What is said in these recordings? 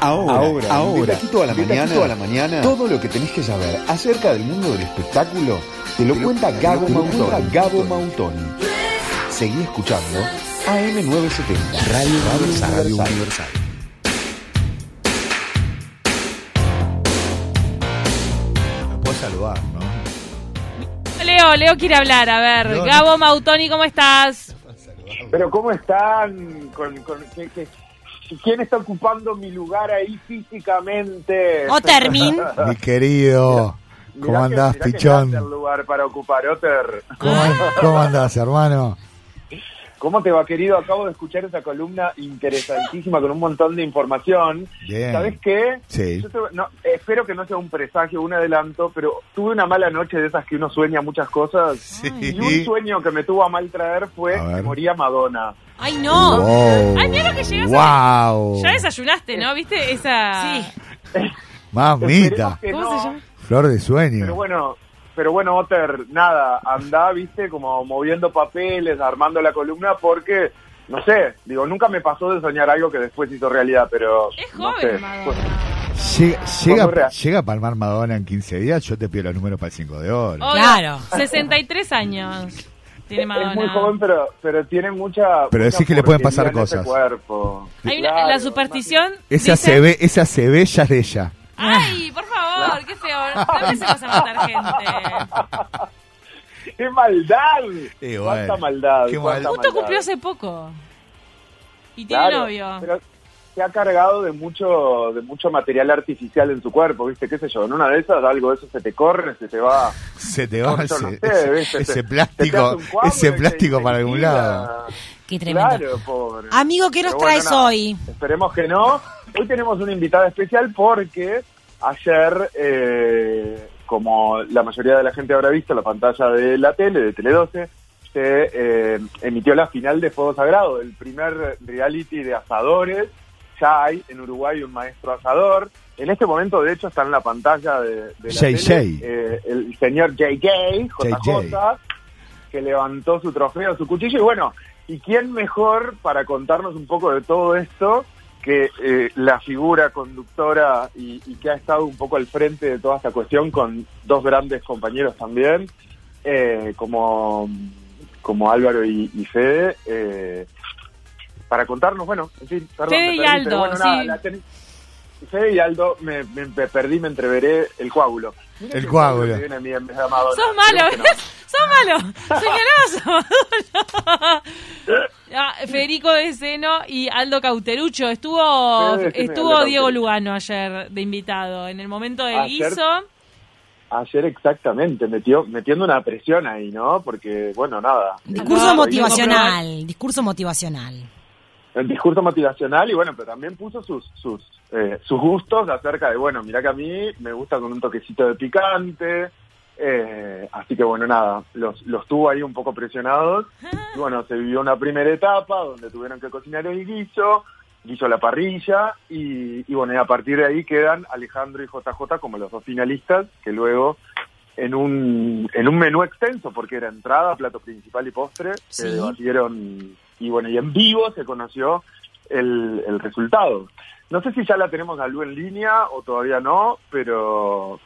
Ahora, ahora, ahora, aquí toda la mañana, toda la mañana, todo lo que tenés que saber acerca del mundo del espectáculo te lo, cuenta Gabo Mautoni. Gabo Mautoni. Seguí escuchando AM970, Radio, Radio, Radio Universal. Me puedo saludar, ¿no? Leo, Leo quiere hablar. A ver, No, no. Gabo Mautoni, ¿cómo estás? Pero ¿cómo están? Con, con- ¿qué- qué- quién está ocupando mi lugar ahí físicamente? O Termin. Mi querido, ¿cómo andás, mirá que pichón? lugar para ocupar, Otter. ¿Cómo, cómo andás, hermano? ¿Cómo te va, querido? Acabo de escuchar esa columna interesantísima con un montón de información. Bien. ¿Sabes qué? Sí. Yo te- no, espero que no sea un presagio, un adelanto, pero tuve una mala noche de esas que uno sueña muchas cosas. Sí. Y un sueño que me tuvo a mal traer fue A que moría Madonna. Ay, no. Wow. Ay, mira lo que llegas a- Wow. Ya desayunaste, ¿no? ¿Viste esa...? Sí. Mamita. ¿Cómo no, se llama? Flor de sueño. Pero bueno, pero bueno, Otter, nada, andá, viste, como moviendo papeles, armando la columna, porque, no sé, digo, nunca me pasó de soñar algo que después hizo realidad, pero... Es no joven, sé, Madonna. pues, Llega, llega, llega a palmar Madonna en 15 días, yo te pido los números para el 5 de oro. Obvio, Claro. 63 años tiene Madonna. es muy joven, pero, pero tiene mucha... Pero mucha decís que le pueden pasar cosas. cuerpo. Hay una- Claro, la superstición Esa dice- se ve, esa se ve ya es de ella. Ay, por favor, qué feo. No empecemos a matar gente. ¡Qué maldad! ¡Cuánta bueno, maldad! qué cuánta mal- Justo maldad. cumplió hace poco. Y tiene Claro, novio. Pero se ha cargado de mucho de mucho material artificial en su cuerpo, ¿viste? ¿Qué sé yo? En una de esas algo de eso se te corre, se te va... Se te va yo no ese, sé, ese- ese plástico, ese plástico para algún lado. Qué tremendo. Claro, pobre. Amigo, ¿qué nos bueno, traes hoy? Esperemos que no. Hoy tenemos una invitada especial porque ayer, eh, como la mayoría de la gente habrá visto, la pantalla de la tele, de Tele 12, se eh, emitió la final de Fuego Sagrado, el primer reality de asadores. Ya hay en Uruguay un maestro asador. En este momento, de hecho, está en la pantalla de, de la JJ. tele eh, el señor JJ, JJ, JJ. que levantó su trofeo, su cuchillo. Y bueno, ¿y quién mejor para contarnos un poco de todo esto que eh, la figura conductora y, y que ha estado un poco al frente de toda esta cuestión con dos grandes compañeros también, eh, como, como Álvaro y, y Fede? eh, para contarnos, bueno, en fin, perdón. Fede me y perdí, Aldo, pero bueno, nada, sí. la ten- Fede y Aldo, me, me- me perdí, me entreveré el coágulo. El coágulo. que viene a mí en vez de Madonna. Sos malo, no. Sos malo. Señalás. Ah, Federico de Seno y Aldo Cauterucho. Estuvo, Sí, estuvo Diego Cauterucho. Lugano ayer de invitado. En el momento del Ayer- guiso. Ayer exactamente, metió, metiendo una presión ahí, ¿no? Porque, bueno, nada. Discurso motivacional, discurso motivacional. El discurso motivacional y bueno, pero también puso sus sus eh, sus gustos acerca de, bueno, mira que a mí me gusta con un toquecito de picante, así que bueno, nada, los, los tuvo ahí un poco presionados. Y bueno, se vivió una primera etapa donde tuvieron que cocinar el guiso, guiso a la parrilla y, y bueno, y a partir de ahí quedan Alejandro y JJ como los dos finalistas que luego en un, en un menú extenso, porque era entrada, plato principal y postre, se debatieron y bueno, y en vivo se conoció el, el resultado. No sé si ya la tenemos a Lu en línea o todavía no, pero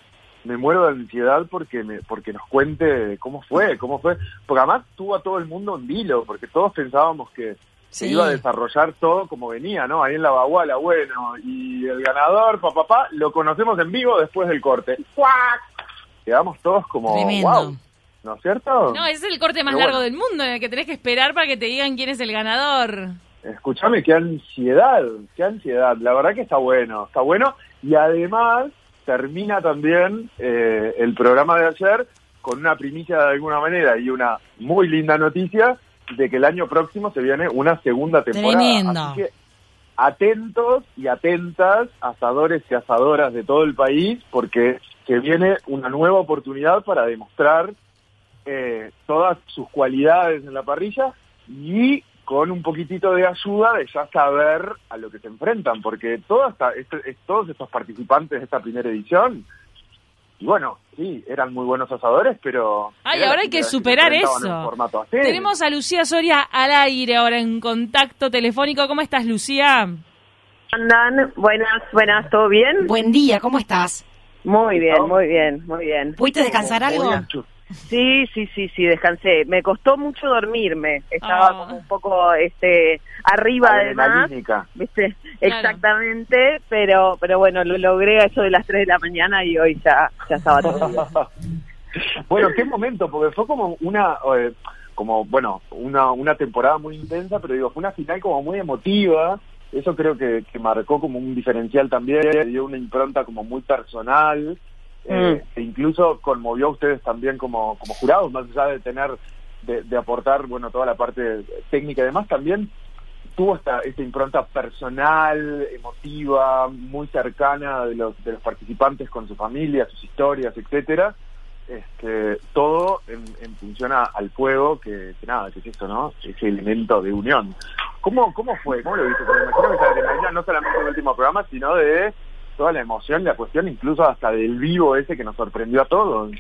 me muero de ansiedad porque me, porque nos cuente cómo fue, cómo fue, porque además tuvo a todo el mundo en vilo, porque todos pensábamos que se Sí. iba a desarrollar todo como venía, ¿no? Ahí en la baguala, bueno, y el ganador, papá, papá, lo conocemos en vivo después del corte. ¡Cuac! Quedamos todos como, Tremendo. wow, ¿no es cierto? No, ese es el corte más Pero largo bueno. del mundo, en el que tenés que esperar para que te digan quién es el ganador. Escúchame, qué ansiedad, qué ansiedad. La verdad que está bueno, está bueno. Y además termina también eh, el programa de ayer con una primicia de alguna manera y una muy linda noticia de que el año próximo se viene una segunda temporada. Tremendo. Así que atentos y atentas, asadores y asadoras de todo el país, porque se viene una nueva oportunidad para demostrar eh, todas sus cualidades en la parrilla y con un poquitito de ayuda de ya saber a lo que se enfrentan, porque toda esta- este- es- todos estos participantes de esta primera edición, y bueno, sí, eran muy buenos asadores, pero... Ay, ahora hay que superar eso. Tenemos a Lucía Soria al aire ahora en contacto telefónico. ¿Cómo estás, Lucía? andan? Buenas, buenas, ¿todo bien? Buen día, ¿cómo estás? Muy bien, muy bien, muy bien. ¿Pudiste descansar algo? Sí, sí, sí, sí, descansé. Me costó mucho dormirme. Estaba Ah. como un poco este arriba además. ¿viste? Claro. Exactamente, pero pero bueno, lo logré a eso de las 3 de la mañana y hoy ya ya estaba todo bien. bueno, qué momento, porque fue como una, eh, como bueno, una, una temporada muy intensa, pero digo, fue una final como muy emotiva. Eso creo que, que marcó como un diferencial también, le dio una impronta como muy personal, eh, e incluso conmovió a ustedes también como, como jurados, más allá de tener, de, de aportar, bueno, toda la parte técnica y demás, también tuvo esta, esta impronta personal, emotiva, muy cercana de los, de los participantes con su familia, sus historias, etcétera. Este, todo en, en función a- al fuego, que, que nada, que es eso, ¿no? Ese elemento de unión. ¿Cómo, cómo fue? ¿Cómo lo viste? Porque me imagino que esa adrenalina no solamente del último programa, sino de toda la emoción, la cuestión, incluso hasta del vivo ese que nos sorprendió a todos.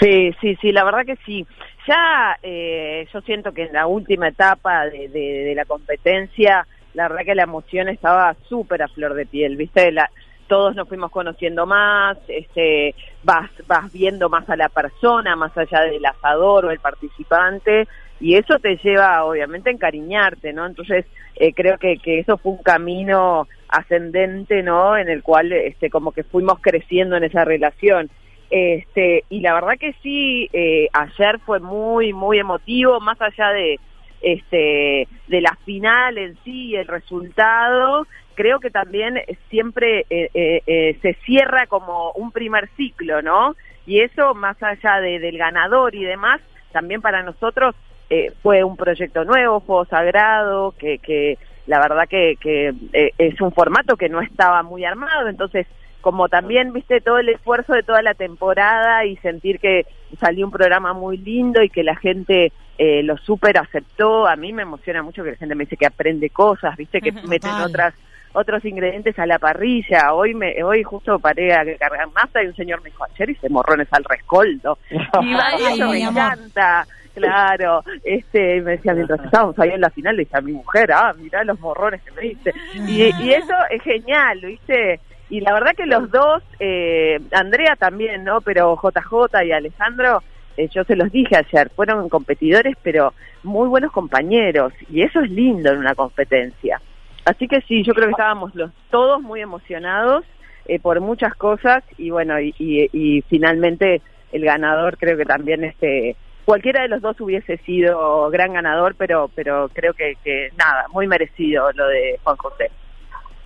Sí, sí, sí, la verdad que sí. Ya eh, yo siento que en la última etapa de, de- de la competencia, la verdad que la emoción estaba súper a flor de piel, ¿viste? La, todos nos fuimos conociendo más, este, vas, vas viendo más a la persona, más allá del asador o el participante, y eso te lleva obviamente a encariñarte, ¿no? Entonces eh, creo que, que eso fue un camino ascendente, ¿no? En el cual este, como que fuimos creciendo en esa relación. Este, y la verdad que sí, eh, ayer fue muy, muy emotivo, más allá de, este, de la final en sí, el resultado, creo que también siempre eh, eh, eh, se cierra como un primer ciclo, ¿no? Y eso, más allá de, del ganador y demás, también para nosotros eh, fue un proyecto nuevo, Fuego Sagrado, que, que la verdad que, que eh, es un formato que no estaba muy armado, entonces como también viste todo el esfuerzo de toda la temporada y sentir que salió un programa muy lindo y que la gente eh, lo súper aceptó, a mí me emociona mucho que la gente me dice que aprende cosas, viste que meten otras otros ingredientes a la parrilla. Hoy me hoy justo paré a cargar masa y un señor me dijo, ayer hice morrones al rescoldo. Y Ay, eso me amor. encanta. Claro, este, me decía, mientras estábamos ahí en la final, le dije a mi mujer, ah, mirá los morrones que me diste. Y, y eso es genial, ¿viste? Y la verdad que los dos, eh, Andrea también, ¿no? Pero JJ y Alejandro, eh, yo se los dije ayer, fueron competidores, pero muy buenos compañeros. Y eso es lindo en una competencia. Así que sí, yo creo que estábamos los todos muy emocionados eh, por muchas cosas y bueno, y, y- y finalmente el ganador creo que también este cualquiera de los dos hubiese sido gran ganador, pero pero creo que, que nada, muy merecido lo de Juan José.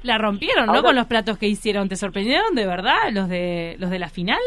La rompieron, ¿no? Con los platos que hicieron. ¿Te sorprendieron de verdad los de los de la final?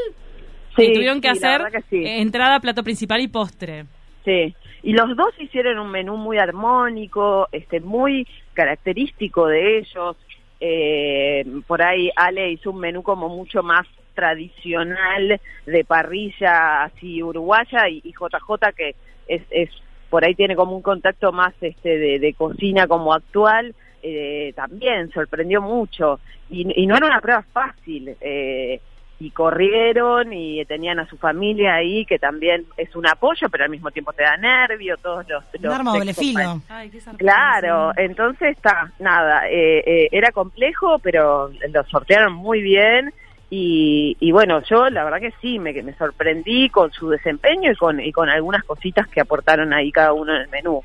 Sí, que tuvieron que sí, hacer verdad que sí. entrada, plato principal y postre. Sí, y los dos hicieron un menú muy armónico, este, muy característico de ellos. Eh, por ahí Ale hizo un menú como mucho más tradicional de parrilla así uruguaya y, y JJ que es, es por ahí tiene como un contacto más este de, de cocina como actual eh, también sorprendió mucho y, y no era una prueba fácil eh, y corrieron y tenían a su familia ahí que también es un apoyo pero al mismo tiempo te da nervio todos los, Un los arma doble ex filo. Ay, qué Claro, entonces está, nada, eh, eh, era complejo, pero lo sortearon muy bien y, y bueno, yo la verdad que sí, me, me sorprendí con su desempeño y con, y con algunas cositas que aportaron ahí cada uno en el menú.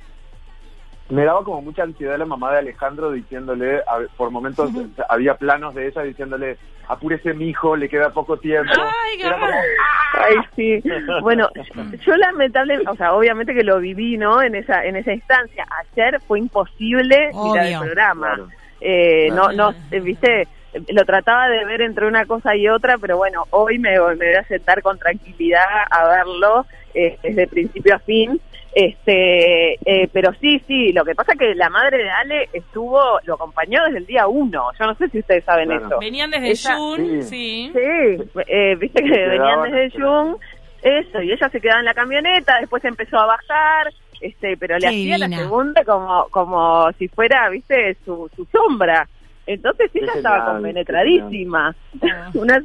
Me daba como mucha ansiedad la mamá de Alejandro diciéndole, a por momentos había planos de ella diciéndole, apúrese mi hijo, le queda poco tiempo. Ay, Era como, Ay, sí. Bueno, yo lamentablemente, o sea, obviamente que lo viví, ¿no? En esa en esa instancia. Ayer fue imposible mirar el Obvio. programa. Claro. Eh, no, Claro. no, eh, viste, lo trataba de ver entre una cosa y otra, pero bueno, hoy me, me voy a sentar con tranquilidad a verlo eh, desde principio a fin. Este, eh, pero sí, sí, lo que pasa es que la madre de Ale estuvo, lo acompañó desde el día uno. Yo no sé si ustedes saben Claro. eso. Venían desde Ella- June, Sí. sí. Sí, eh, viste que venían desde Jung, eso, y ella se quedaba en la camioneta, después empezó a bajar, este, pero le Qué hacía la segunda como, como si fuera, viste, su, su sombra. Entonces ella estaba genial, compenetradísima. Una,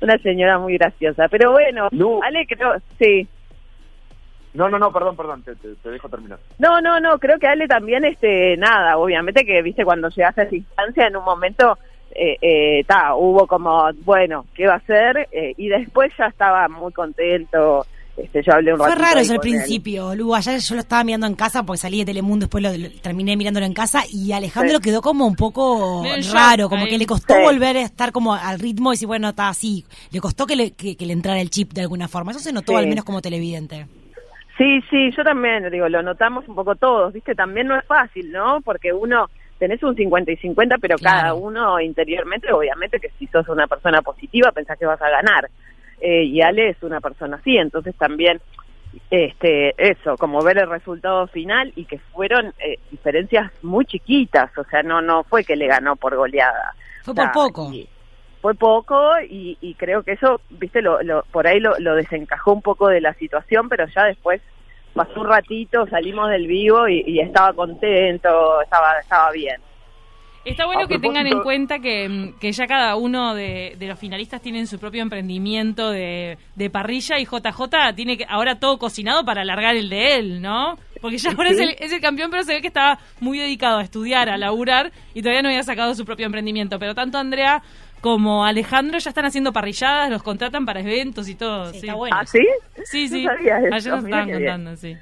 una señora muy graciosa. Pero bueno, Lu. Ale creo, sí. No, no, no, perdón, perdón, te, te, te, dejo terminar. No, no, no, creo que Ale también, este, nada, obviamente que, viste, cuando llegaste a esa instancia, en un momento, eh, eh, ta, hubo como, bueno, ¿qué va a hacer? Eh, y después ya estaba muy contento, este, yo hablé un Fue raro eso al principio, Lu. Ayer yo lo estaba mirando en casa porque salí de Telemundo, después lo, lo- terminé mirándolo en casa y Alejandro Sí. quedó como un poco shock raro, como ahí. que le costó Sí. volver a estar como al ritmo y decir, bueno, está así. Le costó que le, que, que le entrara el chip de alguna forma. Eso se notó Sí. al menos como televidente. Sí, sí, yo también, digo, lo notamos un poco todos, ¿viste? También no es fácil, ¿no? Porque uno, tenés un 50 y 50, pero Claro. cada uno interiormente, obviamente que si sos una persona positiva, pensás que vas a ganar. Eh, y Ale es una persona así, entonces también, este, eso, como ver el resultado final y que fueron eh, diferencias muy chiquitas, o sea, no, no fue que le ganó por goleada. Fue O sea, por poco. y- fue poco y, y creo que eso, viste, lo, lo, por ahí lo, lo desencajó un poco de la situación, pero ya después pasó un ratito, salimos del vivo y, y estaba contento, estaba, estaba bien. Está bueno A que tengan en cuenta que, mm, que ya cada uno de, de los finalistas tienen su propio emprendimiento de, de parrilla y JJ tiene que ahora todo cocinado para alargar el de él, ¿no? Porque ya ahora es, el, es el campeón, pero se ve que estaba muy dedicado a estudiar, a laburar y todavía no había sacado su propio emprendimiento. Pero tanto Andrea como Alejandro ya están haciendo parrilladas, los contratan para eventos y todo. Sí, Sí, está bueno. ¿Ah, sí? Sí, No sí. sabía eso, Ayer nos estaban bien. contando, sí.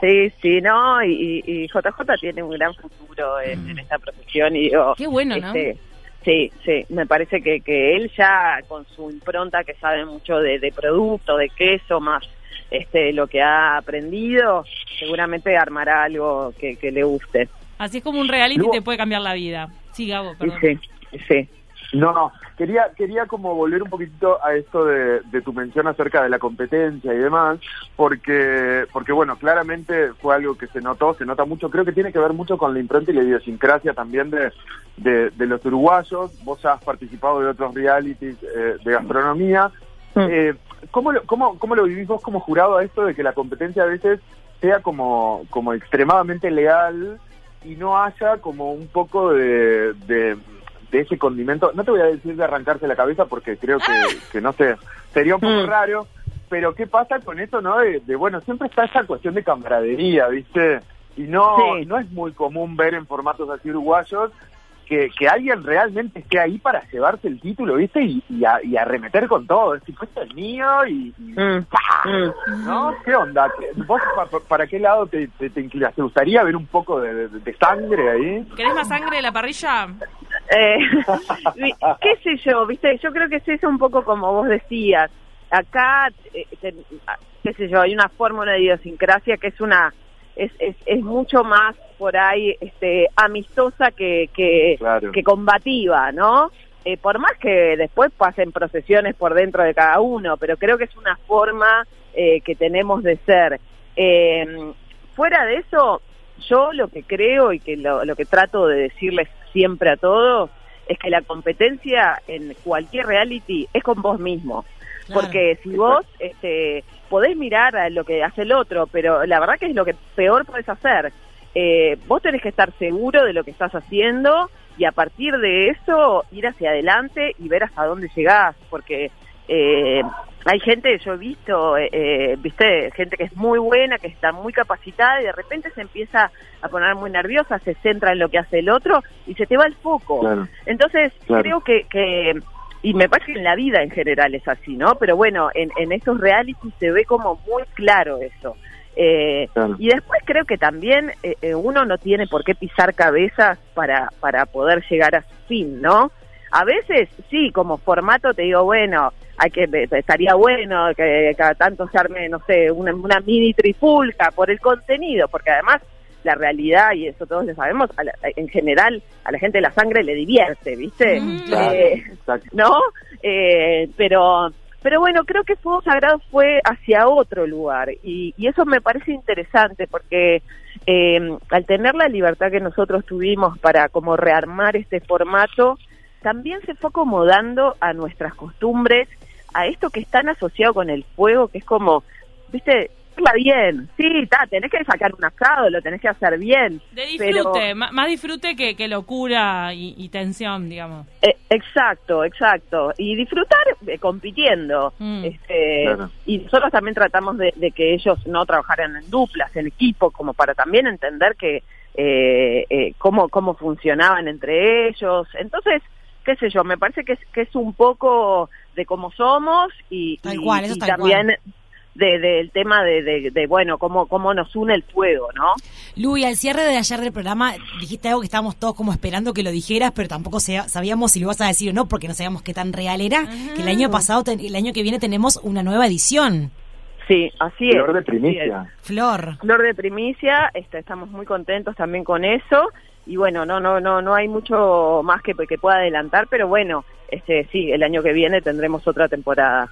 Sí, sí, no, y, y, JJ tiene un gran futuro en, en esta profesión y digo... Qué bueno, ¿no? este, Sí, sí, me parece que, que él ya con su impronta que sabe mucho de, de producto, de queso, más este lo que ha aprendido, seguramente armará algo que, que le guste. Así es como un reality Luego- te puede cambiar la vida. Sí, Gabo, perdón. sí, sí. No, no, quería, quería como volver un poquitito a esto de, de tu mención acerca de la competencia y demás, porque, porque bueno, claramente fue algo que se notó, se nota mucho, creo que tiene que ver mucho con la impronta y la idiosincrasia también de, de, de los uruguayos, vos has participado de otros realities eh, de gastronomía, eh, ¿cómo, lo, cómo, ¿cómo lo vivís vos como jurado a esto de que la competencia a veces sea como, como extremadamente leal y no haya como un poco de, de, de ese condimento? No te voy a decir de arrancarse la cabeza porque creo que, que no sé, sería un poco Mm. raro, pero ¿qué pasa con eso, no? De, de, bueno, siempre está esa cuestión de camaradería, ¿viste? Y no, Sí. no es muy común ver en formatos así uruguayos que, que alguien realmente esté ahí para llevarse el título, ¿viste? Y, y, a- y arremeter con todo. Es tipo, esto es mío y... y Mm, mm. ¿No? ¿Qué onda? ¿Qué- ¿Vos pa- pa- para, qué lado te, te, te inclinas? ¿Te gustaría ver un poco de, de- de sangre ahí? ¿Querés más sangre de la parrilla? Eh, qué sé yo, viste, yo creo que es eso un poco como vos decías. Acá, eh, ah, qué sé yo, hay una fórmula de idiosincrasia que es una, es, es, es mucho más por ahí, este, amistosa que, que, Claro. que combativa, ¿no? Eh, por más que después pasen procesiones por dentro de cada uno, pero creo que es una forma eh, que tenemos de ser. Eh, fuera de eso, yo lo que creo y que lo, lo que trato de decirles siempre a todos es que la competencia en cualquier reality es con vos mismo. Claro. Porque si vos este, podés mirar a lo que hace el otro, pero la verdad que es lo que peor podés hacer. Eh, vos tenés que estar seguro de lo que estás haciendo y a partir de eso ir hacia adelante y ver hasta dónde llegás, porque eh, hay gente, yo he visto, eh, eh, viste, gente que es muy buena, que está muy capacitada y de repente se empieza a poner muy nerviosa, se centra en lo que hace el otro y se te va el foco. Claro. Entonces, Claro. creo que, que, y me parece que en la vida en general es así, ¿no? Pero bueno, en, en estos realities se ve como muy claro eso. Eh, Claro. Y después creo que también eh, eh, uno no tiene por qué pisar cabezas para, para poder llegar a su fin, ¿no? A veces, sí, como formato te digo, bueno, hay que estaría bueno que cada tanto se arme, no sé, una, una mini trifulca por el contenido, porque además la realidad, y eso todos lo sabemos, a la- en general a la gente la sangre le divierte, ¿viste? Mm, Claro, Eh, exacto. ¿no? Eh, pero, pero bueno, creo que Fuego Sagrado fue hacia otro lugar y, y eso me parece interesante porque eh, al tener la libertad que nosotros tuvimos para como rearmar este formato, también se fue acomodando a nuestras costumbres, a esto que es tan asociado con el fuego, que es como, viste, hacerla bien. Sí, está, tenés que sacar un asado, lo tenés que hacer bien. De disfrute, más disfrute que, locura y, tensión, digamos. Eh, exacto, exacto. Y disfrutar eh, compitiendo. Mm. Este, Y nosotros también tratamos de, que ellos no trabajaran en duplas, en equipo, como para también entender que eh, cómo, cómo funcionaban entre ellos. Entonces, qué sé yo, me parece que es, que es un poco de cómo somos y, también del tema de, bueno, cómo, cómo nos une el fuego, ¿no? Lu, al cierre de ayer del programa dijiste algo que estábamos todos como esperando que lo dijeras, pero tampoco sabíamos si lo ibas a decir o no, porque no sabíamos qué tan real era, que el año pasado, el año que viene tenemos una nueva edición. Sí, así es. Flor de primicia. Flor. Flor de primicia, este, estamos muy contentos también con eso y bueno, no no no no hay mucho más que, que pueda adelantar, pero bueno, este sí, el año que viene tendremos otra temporada.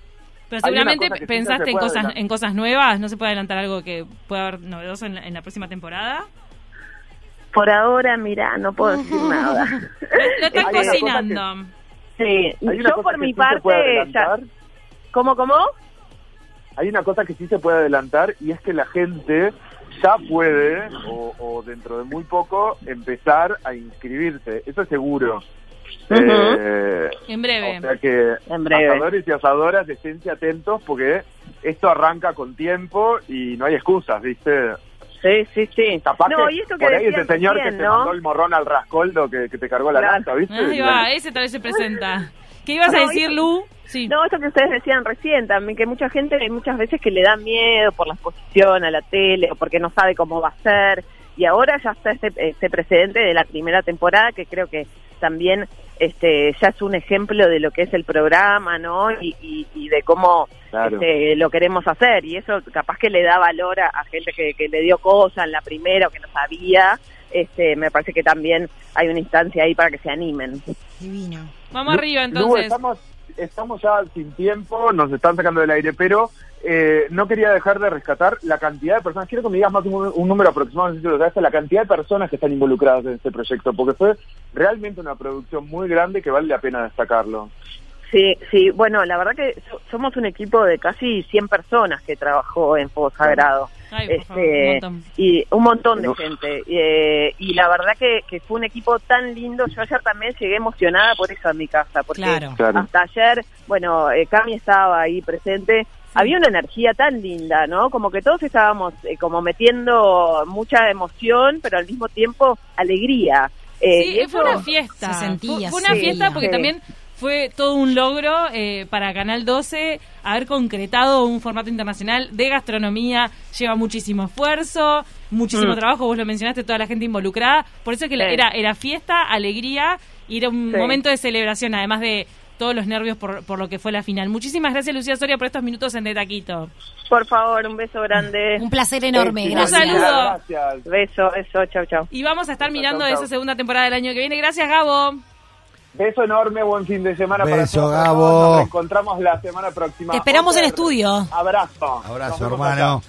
Pero seguramente pensaste en cosas en cosas nuevas, ¿no se puede adelantar algo que pueda haber novedoso en la, próxima temporada? Por ahora, mira, no puedo decir nada. Lo, estás cocinando. sí, yo por mi parte ya... ¿Cómo, cómo? Hay una cosa que sí se puede adelantar y es que la gente ya puede, o, dentro de muy poco, empezar a inscribirse. Eso es seguro. Eh, en breve. O sea que en asadores y asadoras esténse atentos porque esto arranca con tiempo y no hay excusas, ¿viste? Sí, sí, sí. no, y esto que por ahí ese señor que te mandó el morrón al rascoldo que, te cargó la lanza, ¿viste? Ahí va, ese tal vez se presenta. ¿Qué ibas a decir, Lu? No, eso que ustedes decían recién también, que mucha gente hay muchas veces que le da miedo por la exposición a la tele o porque no sabe cómo va a ser. Y ahora ya está este, este precedente de la primera temporada que creo que también este ya es un ejemplo de lo que es el programa, ¿no? Y, de cómo este, lo queremos hacer. Y eso capaz que le da valor a, gente que, que, le dio cosas en la primera o que no sabía. Este, me parece que también hay una instancia ahí para que se animen. Divino. Vamos arriba entonces estamos ya sin tiempo, nos están sacando del aire, pero eh, no quería dejar de rescatar la cantidad de personas. Quiero que me digas más un, número aproximado, no sé si lo la cantidad de personas que están involucradas en este proyecto, porque fue realmente una producción muy grande que vale la pena destacarlo. Sí, sí, bueno, la verdad que somos un equipo de casi 100 personas que trabajó en Fuego Sagrado. este, y un montón de gente. Eh, y la verdad que, fue un equipo tan lindo. Yo ayer también llegué emocionada por eso en mi casa, porque hasta ayer, bueno, eh, Cami estaba ahí presente. Había una energía tan linda, ¿no? Como que todos estábamos eh, como metiendo mucha emoción, pero al mismo tiempo alegría. sí, fue una fiesta. Se sentía. Fue, una fiesta porque también fue todo un logro eh, para Canal 12 haber concretado un formato internacional de gastronomía. Lleva muchísimo esfuerzo, muchísimo mm. trabajo, vos lo mencionaste, toda la gente involucrada. Por eso que era, era fiesta, alegría y era un momento de celebración, además de todos los nervios por, por lo que fue la final. Muchísimas gracias, Lucía Soria, por estos minutos en De Taquito. Por favor, un beso grande. Un placer enorme, gracias. Un saludo. Gracias. Beso, beso, chau, chau. Y vamos a estar mirando esa segunda temporada del año que viene. Gracias, Gabo. Beso enorme, buen fin de semana Beso, para todos. Nos encontramos la semana próxima. Te esperamos en estudio. Abrazo. Abrazo, hermano.